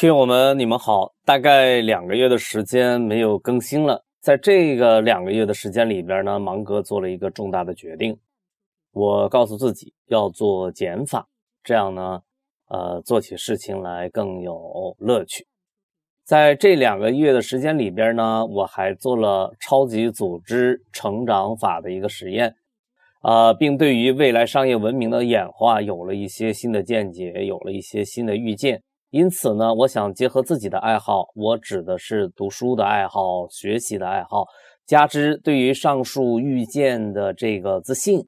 听友们，你们好！大概两个月的时间没有更新了，在这个两个月的时间里边呢，芒格做了一个重大的决定，我告诉自己要做减法，这样呢，呃，做起事情来更有乐趣。在这两个月的时间里边呢，我还做了超级组织成长法的一个实验，啊，并对于未来商业文明的演化有了一些新的见解，有了一些新的预见。因此呢，我想结合自己的爱好，我指的是读书的爱好、学习的爱好，加之对于上述预见的这个自信，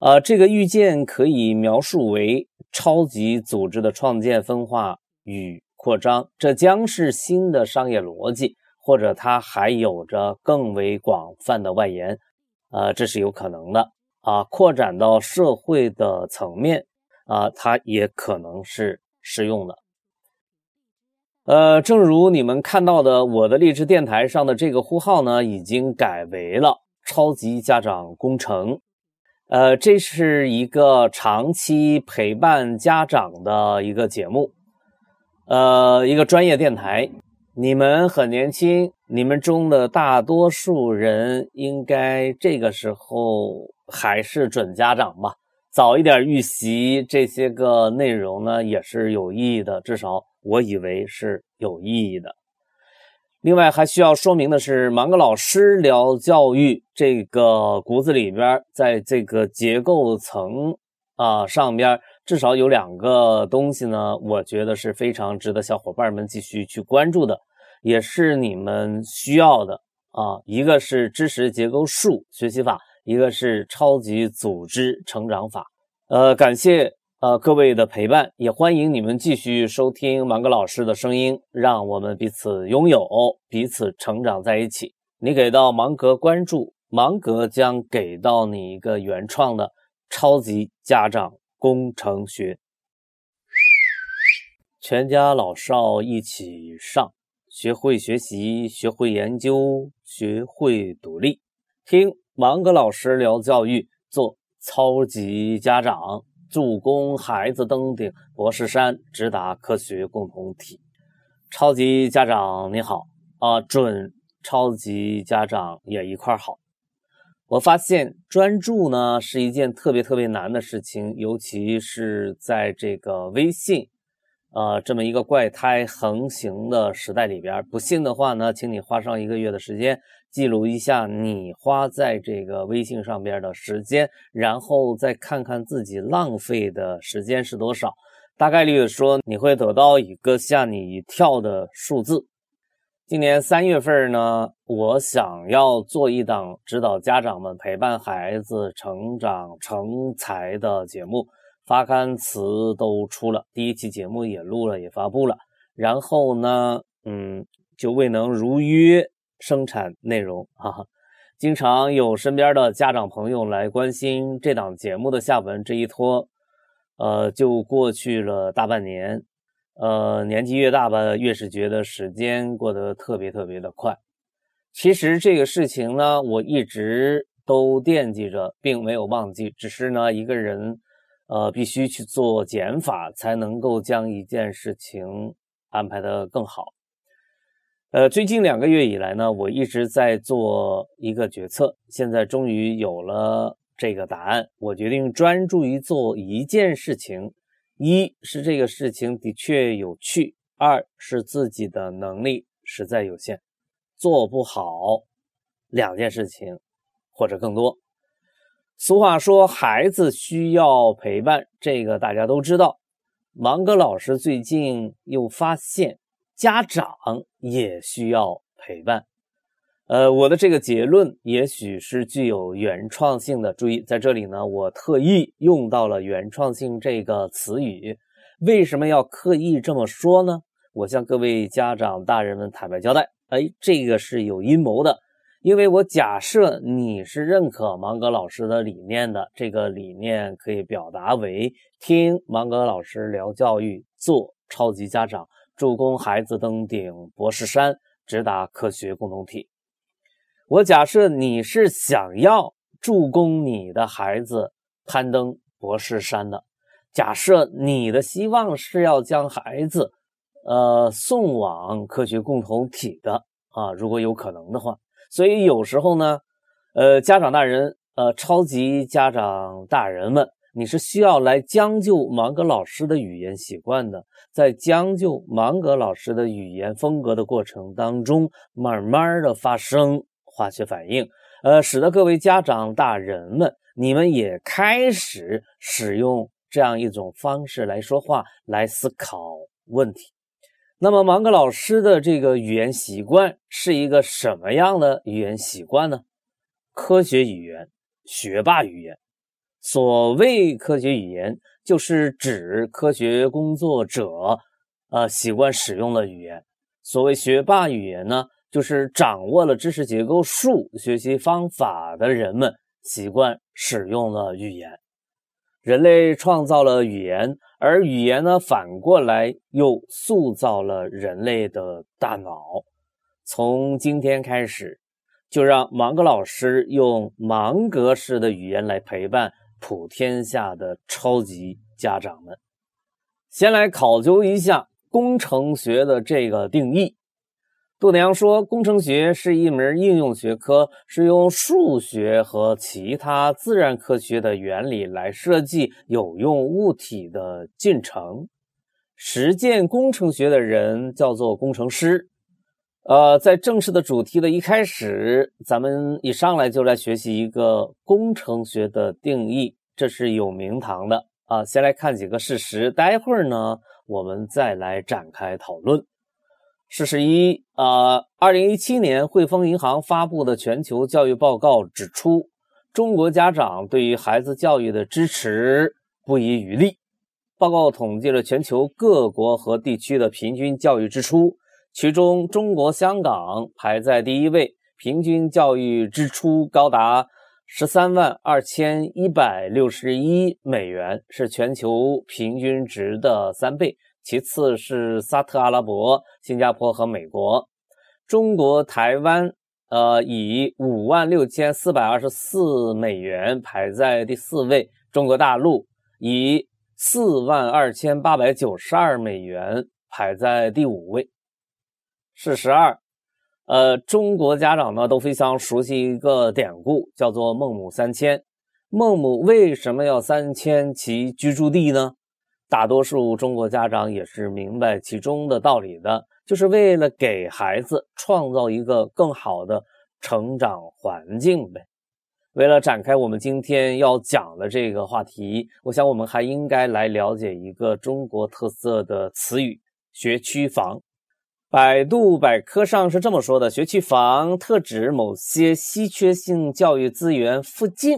呃，这个预见可以描述为超级组织的创建、分化与。扩张，这将是新的商业逻辑，或者它还有着更为广泛的外延，呃，这是有可能的啊，扩展到社会的层面啊，它也可能是适用的。呃，正如你们看到的，我的励志电台上的这个呼号呢，已经改为了超级家长工程，呃，这是一个长期陪伴家长的一个节目。呃，一个专业电台，你们很年轻，你们中的大多数人应该这个时候还是准家长吧？早一点预习这些个内容呢，也是有意义的，至少我以为是有意义的。另外还需要说明的是，芒格老师聊教育这个骨子里边，在这个结构层啊上边。至少有两个东西呢，我觉得是非常值得小伙伴们继续去关注的，也是你们需要的啊。一个是知识结构术学习法，一个是超级组织成长法。呃，感谢呃各位的陪伴，也欢迎你们继续收听芒格老师的声音，让我们彼此拥有，彼此成长在一起。你给到芒格关注，芒格将给到你一个原创的超级家长。工程学，全家老少一起上，学会学习，学会研究，学会独立。听芒格老师聊教育，做超级家长，助攻孩子登顶博士山，直达科学共同体。超级家长你好啊，准超级家长也一块好。我发现专注呢是一件特别特别难的事情，尤其是在这个微信，呃，这么一个怪胎横行的时代里边。不信的话呢，请你花上一个月的时间，记录一下你花在这个微信上边的时间，然后再看看自己浪费的时间是多少。大概率的说，你会得到一个吓你一跳的数字。今年三月份呢，我想要做一档指导家长们陪伴孩子成长成才的节目，发刊词都出了，第一期节目也录了，也发布了。然后呢，嗯，就未能如约生产内容哈啊。经常有身边的家长朋友来关心这档节目的下文，这一拖，呃，就过去了大半年。呃，年纪越大吧，越是觉得时间过得特别特别的快。其实这个事情呢，我一直都惦记着，并没有忘记。只是呢，一个人，呃，必须去做减法，才能够将一件事情安排得更好。呃，最近两个月以来呢，我一直在做一个决策，现在终于有了这个答案。我决定专注于做一件事情。一是这个事情的确有趣，二是自己的能力实在有限，做不好两件事情或者更多。俗话说，孩子需要陪伴，这个大家都知道。芒格老师最近又发现，家长也需要陪伴。呃，我的这个结论也许是具有原创性的。注意，在这里呢，我特意用到了“原创性”这个词语。为什么要刻意这么说呢？我向各位家长大人们坦白交代，哎，这个是有阴谋的。因为我假设你是认可芒格老师的理念的，这个理念可以表达为：听芒格老师聊教育，做超级家长，助攻孩子登顶博士山，直达科学共同体。我假设你是想要助攻你的孩子攀登博士山的，假设你的希望是要将孩子呃送往科学共同体的啊，如果有可能的话。所以有时候呢，呃，家长大人，呃，超级家长大人们。你是需要来将就芒格老师的语言习惯的，在将就芒格老师的语言风格的过程当中，慢慢的发生化学反应，呃，使得各位家长大人们，你们也开始使用这样一种方式来说话，来思考问题。那么，芒格老师的这个语言习惯是一个什么样的语言习惯呢？科学语言，学霸语言。所谓科学语言，就是指科学工作者，呃，习惯使用的语言。所谓学霸语言呢，就是掌握了知识结构树学习方法的人们习惯使用的语言。人类创造了语言，而语言呢，反过来又塑造了人类的大脑。从今天开始，就让芒格老师用芒格式的语言来陪伴。普天下的超级家长们，先来考究一下工程学的这个定义。度娘说，工程学是一门应用学科，是用数学和其他自然科学的原理来设计有用物体的进程。实践工程学的人叫做工程师。呃，在正式的主题的一开始，咱们一上来就来学习一个工程学的定义，这是有名堂的啊。先来看几个事实，待会儿呢，我们再来展开讨论。事实一啊，二零一七年汇丰银行发布的全球教育报告指出，中国家长对于孩子教育的支持不遗余力。报告统计了全球各国和地区的平均教育支出。其中，中国香港排在第一位，平均教育支出高达十三万二千一百六十一美元，是全球平均值的三倍。其次是沙特阿拉伯、新加坡和美国。中国台湾，呃，以五万六千四百二十四美元排在第四位。中国大陆以四万二千八百九十二美元排在第五位。事实二，呃，中国家长呢都非常熟悉一个典故，叫做孟母三迁。孟母为什么要三迁其居住地呢？大多数中国家长也是明白其中的道理的，就是为了给孩子创造一个更好的成长环境呗。为了展开我们今天要讲的这个话题，我想我们还应该来了解一个中国特色的词语——学区房。百度百科上是这么说的：学区房特指某些稀缺性教育资源附近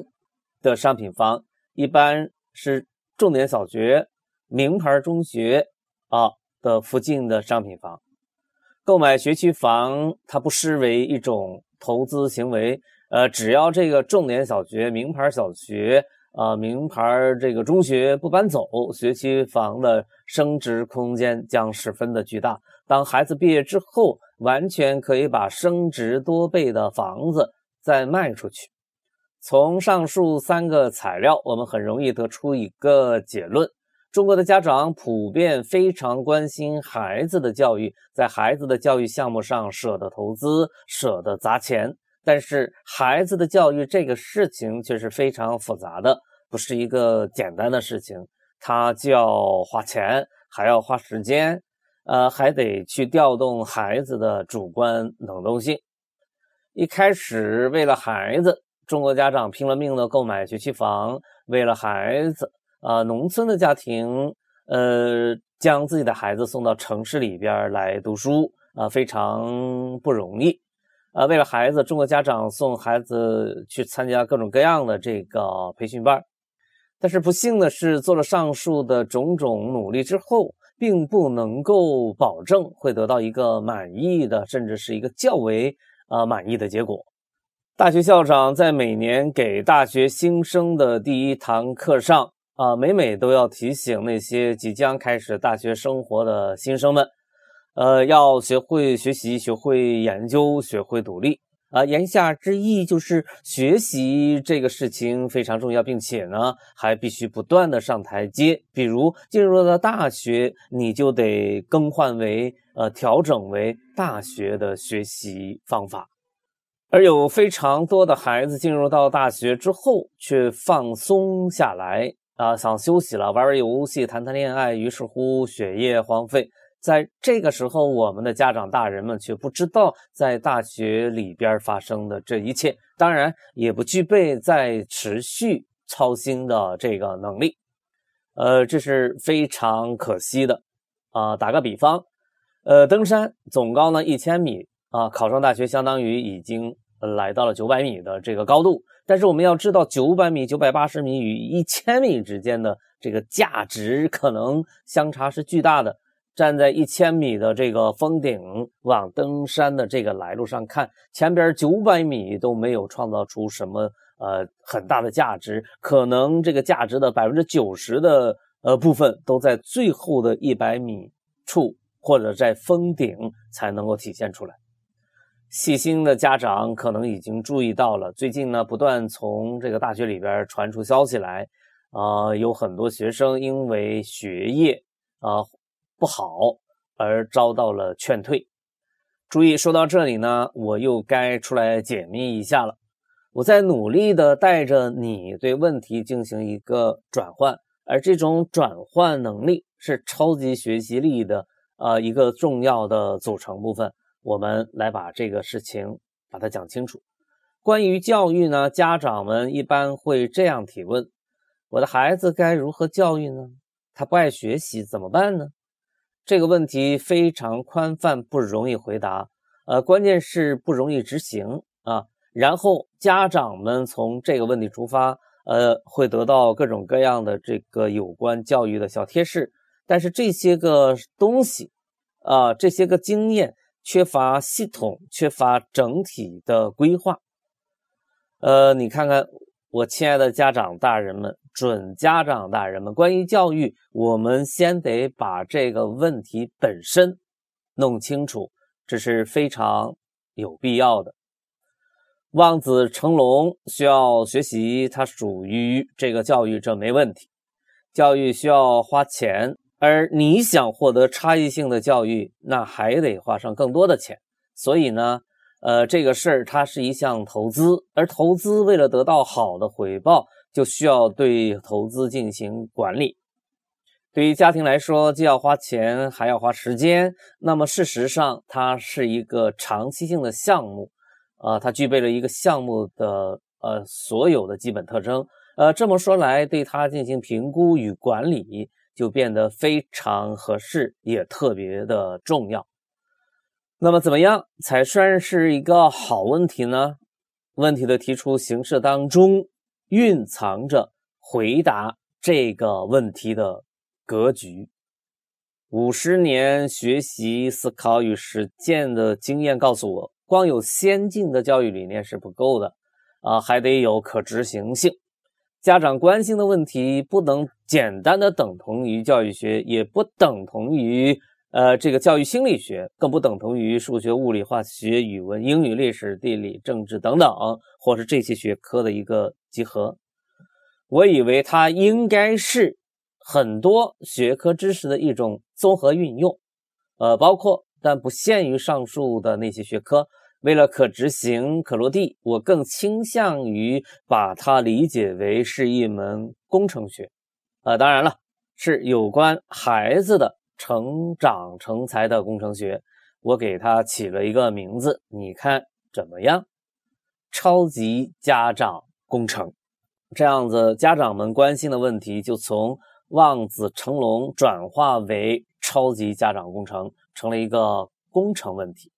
的商品房，一般是重点小学、名牌中学啊的附近的商品房。购买学区房，它不失为一种投资行为。呃，只要这个重点小学、名牌小学啊、名牌这个中学不搬走，学区房的升值空间将十分的巨大。当孩子毕业之后，完全可以把升值多倍的房子再卖出去。从上述三个材料，我们很容易得出一个结论：中国的家长普遍非常关心孩子的教育，在孩子的教育项目上舍得投资、舍得砸钱。但是，孩子的教育这个事情却是非常复杂的，不是一个简单的事情。它既要花钱，还要花时间。呃，还得去调动孩子的主观能动性。一开始，为了孩子，中国家长拼了命的购买学区房；为了孩子，啊，农村的家庭，呃，将自己的孩子送到城市里边来读书，啊，非常不容易。啊，为了孩子，中国家长送孩子去参加各种各样的这个培训班。但是不幸的是，做了上述的种种努力之后。并不能够保证会得到一个满意的，甚至是一个较为啊满意的结果。大学校长在每年给大学新生的第一堂课上啊，每每都要提醒那些即将开始大学生活的新生们，呃，要学会学习，学会研究，学会独立。啊，言下之意就是学习这个事情非常重要，并且呢，还必须不断的上台阶。比如进入了大学，你就得更换为呃调整为大学的学习方法。而有非常多的孩子进入到大学之后，却放松下来啊，想休息了，玩玩游戏，谈谈恋爱，于是乎学业荒废。在这个时候，我们的家长大人们却不知道在大学里边发生的这一切，当然也不具备在持续操心的这个能力，呃，这是非常可惜的啊。打个比方，呃，登山总高呢一千米啊，考上大学相当于已经来到了九百米的这个高度，但是我们要知道，九百米、九百八十米与一千米之间的这个价值可能相差是巨大的。站在一千米的这个峰顶，往登山的这个来路上看，前边九百米都没有创造出什么呃很大的价值，可能这个价值的百分之九十的呃部分都在最后的一百米处或者在峰顶才能够体现出来。细心的家长可能已经注意到了，最近呢不断从这个大学里边传出消息来，啊，有很多学生因为学业啊。不好，而遭到了劝退。注意，说到这里呢，我又该出来解密一下了。我在努力的带着你对问题进行一个转换，而这种转换能力是超级学习力的呃一个重要的组成部分。我们来把这个事情把它讲清楚。关于教育呢，家长们一般会这样提问：我的孩子该如何教育呢？他不爱学习怎么办呢？这个问题非常宽泛，不容易回答。呃，关键是不容易执行啊。然后家长们从这个问题出发，呃，会得到各种各样的这个有关教育的小贴士。但是这些个东西，啊，这些个经验缺乏系统，缺乏整体的规划。呃，你看看。我亲爱的家长大人们、准家长大人们，关于教育，我们先得把这个问题本身弄清楚，这是非常有必要的。望子成龙需要学习，它属于这个教育，这没问题。教育需要花钱，而你想获得差异性的教育，那还得花上更多的钱。所以呢？呃，这个事儿它是一项投资，而投资为了得到好的回报，就需要对投资进行管理。对于家庭来说，既要花钱，还要花时间。那么事实上，它是一个长期性的项目，啊，它具备了一个项目的呃所有的基本特征。呃，这么说来，对它进行评估与管理就变得非常合适，也特别的重要。那么怎么样才算是一个好问题呢？问题的提出形式当中蕴藏着回答这个问题的格局。五十年学习、思考与实践的经验告诉我，光有先进的教育理念是不够的啊，还得有可执行性。家长关心的问题不能简单的等同于教育学，也不等同于。呃，这个教育心理学更不等同于数学、物理、化学、语文、英语、历史、地理、政治等等，或是这些学科的一个集合。我以为它应该是很多学科知识的一种综合运用，呃，包括但不限于上述的那些学科。为了可执行、可落地，我更倾向于把它理解为是一门工程学。呃，当然了，是有关孩子的。成长成才的工程学，我给它起了一个名字，你看怎么样？超级家长工程，这样子家长们关心的问题就从望子成龙转化为超级家长工程，成了一个工程问题。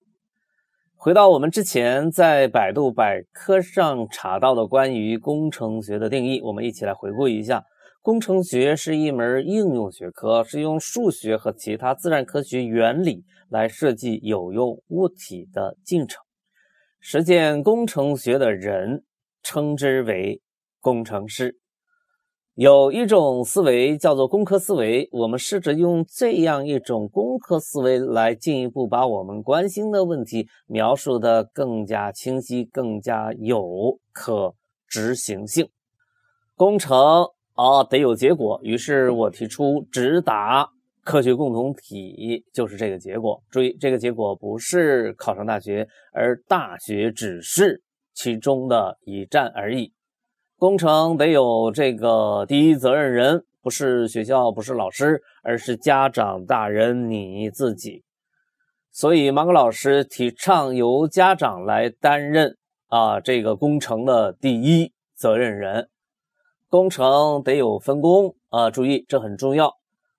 回到我们之前在百度百科上查到的关于工程学的定义，我们一起来回顾一下。工程学是一门应用学科，是用数学和其他自然科学原理来设计有用物体的进程。实践工程学的人称之为工程师。有一种思维叫做工科思维，我们试着用这样一种工科思维来进一步把我们关心的问题描述的更加清晰、更加有可执行性。工程啊得有结果，于是我提出直达科学共同体就是这个结果。注意，这个结果不是考上大学，而大学只是其中的一站而已。工程得有这个第一责任人，不是学校，不是老师，而是家长大人你自己。所以芒格老师提倡由家长来担任啊这个工程的第一责任人。工程得有分工啊，注意这很重要。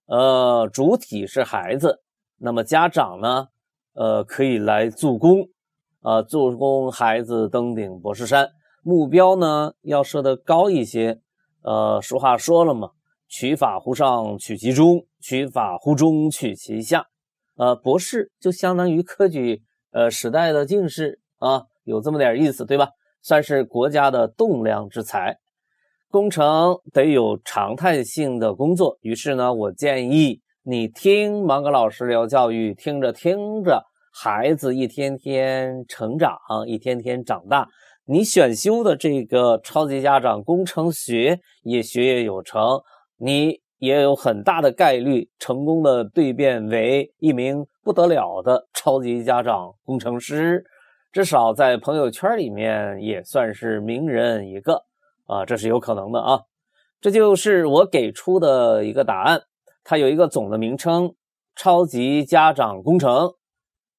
呃，主体是孩子，那么家长呢，呃可以来助攻啊，助攻孩子登顶博士山。目标呢要设得高一些，呃，俗话说了嘛，“取法乎上，取其中；取法乎中，取其下。”呃，博士就相当于科举呃时代的进士啊，有这么点意思，对吧？算是国家的栋梁之才。工程得有常态性的工作，于是呢，我建议你听芒格老师聊教育，听着听着，孩子一天天成长，一天天长大。你选修的这个超级家长工程学也学业有成，你也有很大的概率成功的蜕变为一名不得了的超级家长工程师，至少在朋友圈里面也算是名人一个啊，这是有可能的啊。这就是我给出的一个答案，它有一个总的名称——超级家长工程，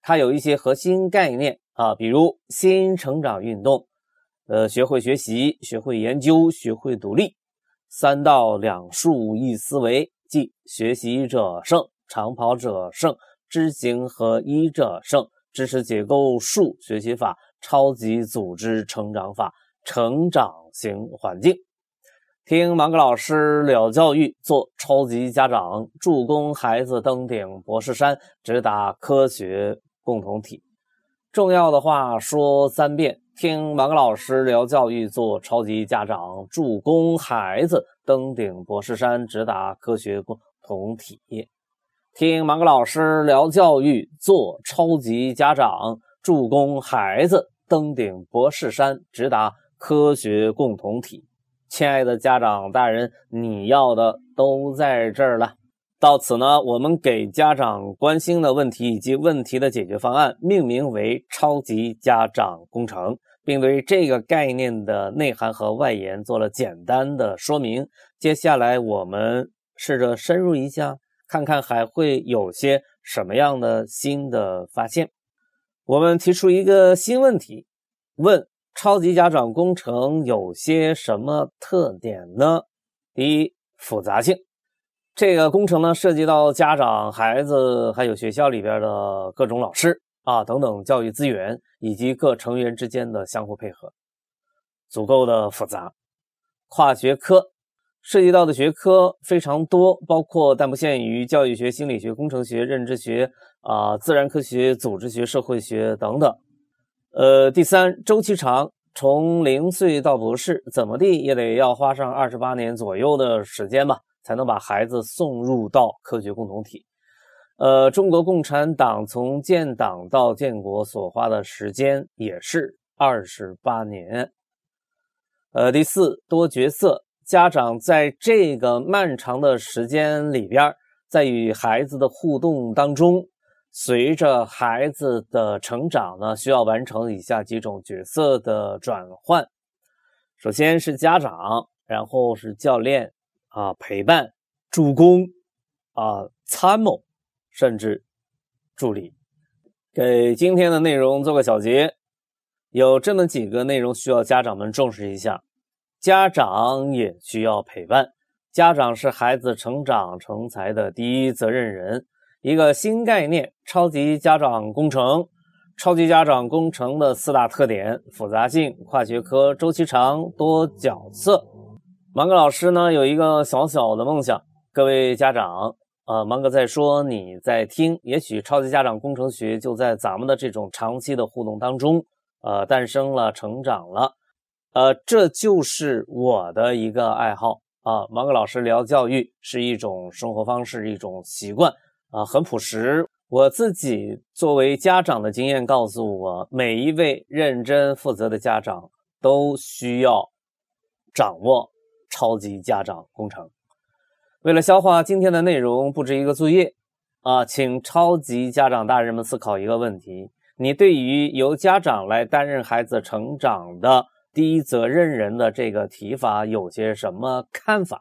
它有一些核心概念啊，比如新成长运动。呃，学会学习，学会研究，学会独立，三到两数一思维，即学习者胜，长跑者胜，知行合一者胜，知识结构数学习法，超级组织成长法，成长型环境。听芒格老师聊教育，做超级家长，助攻孩子登顶博士山，直达科学共同体。重要的话说三遍。听芒格老师聊教育，做超级家长，助攻孩子登顶博士山，直达科学共同体。听芒格老师聊教育，做超级家长，助攻孩子登顶博士山，直达科学共同体。亲爱的家长大人，你要的都在这儿了。到此呢，我们给家长关心的问题以及问题的解决方案命名为“超级家长工程”。并对这个概念的内涵和外延做了简单的说明。接下来，我们试着深入一下，看看还会有些什么样的新的发现。我们提出一个新问题：问超级家长工程有些什么特点呢？第一，复杂性。这个工程呢，涉及到家长、孩子，还有学校里边的各种老师。啊，等等，教育资源以及各成员之间的相互配合，足够的复杂。跨学科涉及到的学科非常多，包括但不限于教育学、心理学、工程学、认知学啊、自然科学、组织学、社会学等等。呃，第三，周期长，从零岁到博士，怎么地也得要花上二十八年左右的时间吧，才能把孩子送入到科学共同体。呃，中国共产党从建党到建国所花的时间也是二十八年。呃，第四，多角色，家长在这个漫长的时间里边，在与孩子的互动当中，随着孩子的成长呢，需要完成以下几种角色的转换。首先是家长，然后是教练啊，陪伴、助攻啊，参谋。甚至助理，给今天的内容做个小结，有这么几个内容需要家长们重视一下。家长也需要陪伴，家长是孩子成长成才的第一责任人。一个新概念：超级家长工程。超级家长工程的四大特点：复杂性、跨学科、周期长、多角色。芒格老师呢有一个小小的梦想，各位家长。呃，芒格在说，你在听，也许超级家长工程学就在咱们的这种长期的互动当中，呃，诞生了，成长了，呃，这就是我的一个爱好，啊，芒格老师聊教育是一种生活方式，一种习惯啊，很朴实。我自己作为家长的经验告诉我，每一位认真负责的家长都需要掌握超级家长工程。为了消化今天的内容，布置一个作业啊，请超级家长大人们思考一个问题：你对于由家长来担任孩子成长的第一责任人的这个提法有些什么看法？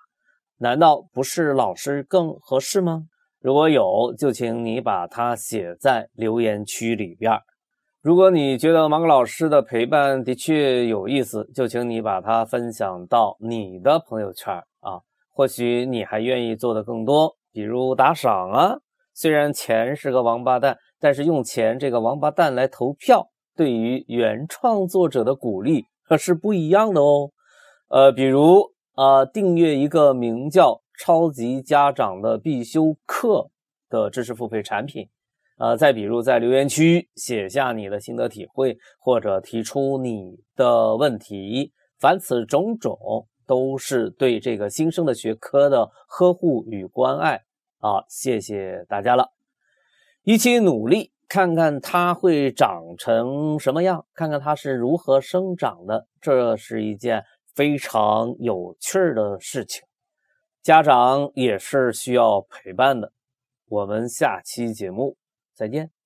难道不是老师更合适吗？如果有，就请你把它写在留言区里边如果你觉得芒格老师的陪伴的确有意思，就请你把它分享到你的朋友圈啊。或许你还愿意做的更多，比如打赏啊。虽然钱是个王八蛋，但是用钱这个王八蛋来投票，对于原创作者的鼓励可是不一样的哦。呃，比如啊，订阅一个名叫。超级家长的必修课的知识付费产品，呃，再比如在留言区写下你的心得体会，或者提出你的问题，凡此种种都是对这个新生的学科的呵护与关爱啊！谢谢大家了，一起努力，看看它会长成什么样，看看它是如何生长的，这是一件非常有趣的事情。家长也是需要陪伴的，我们下期节目再见。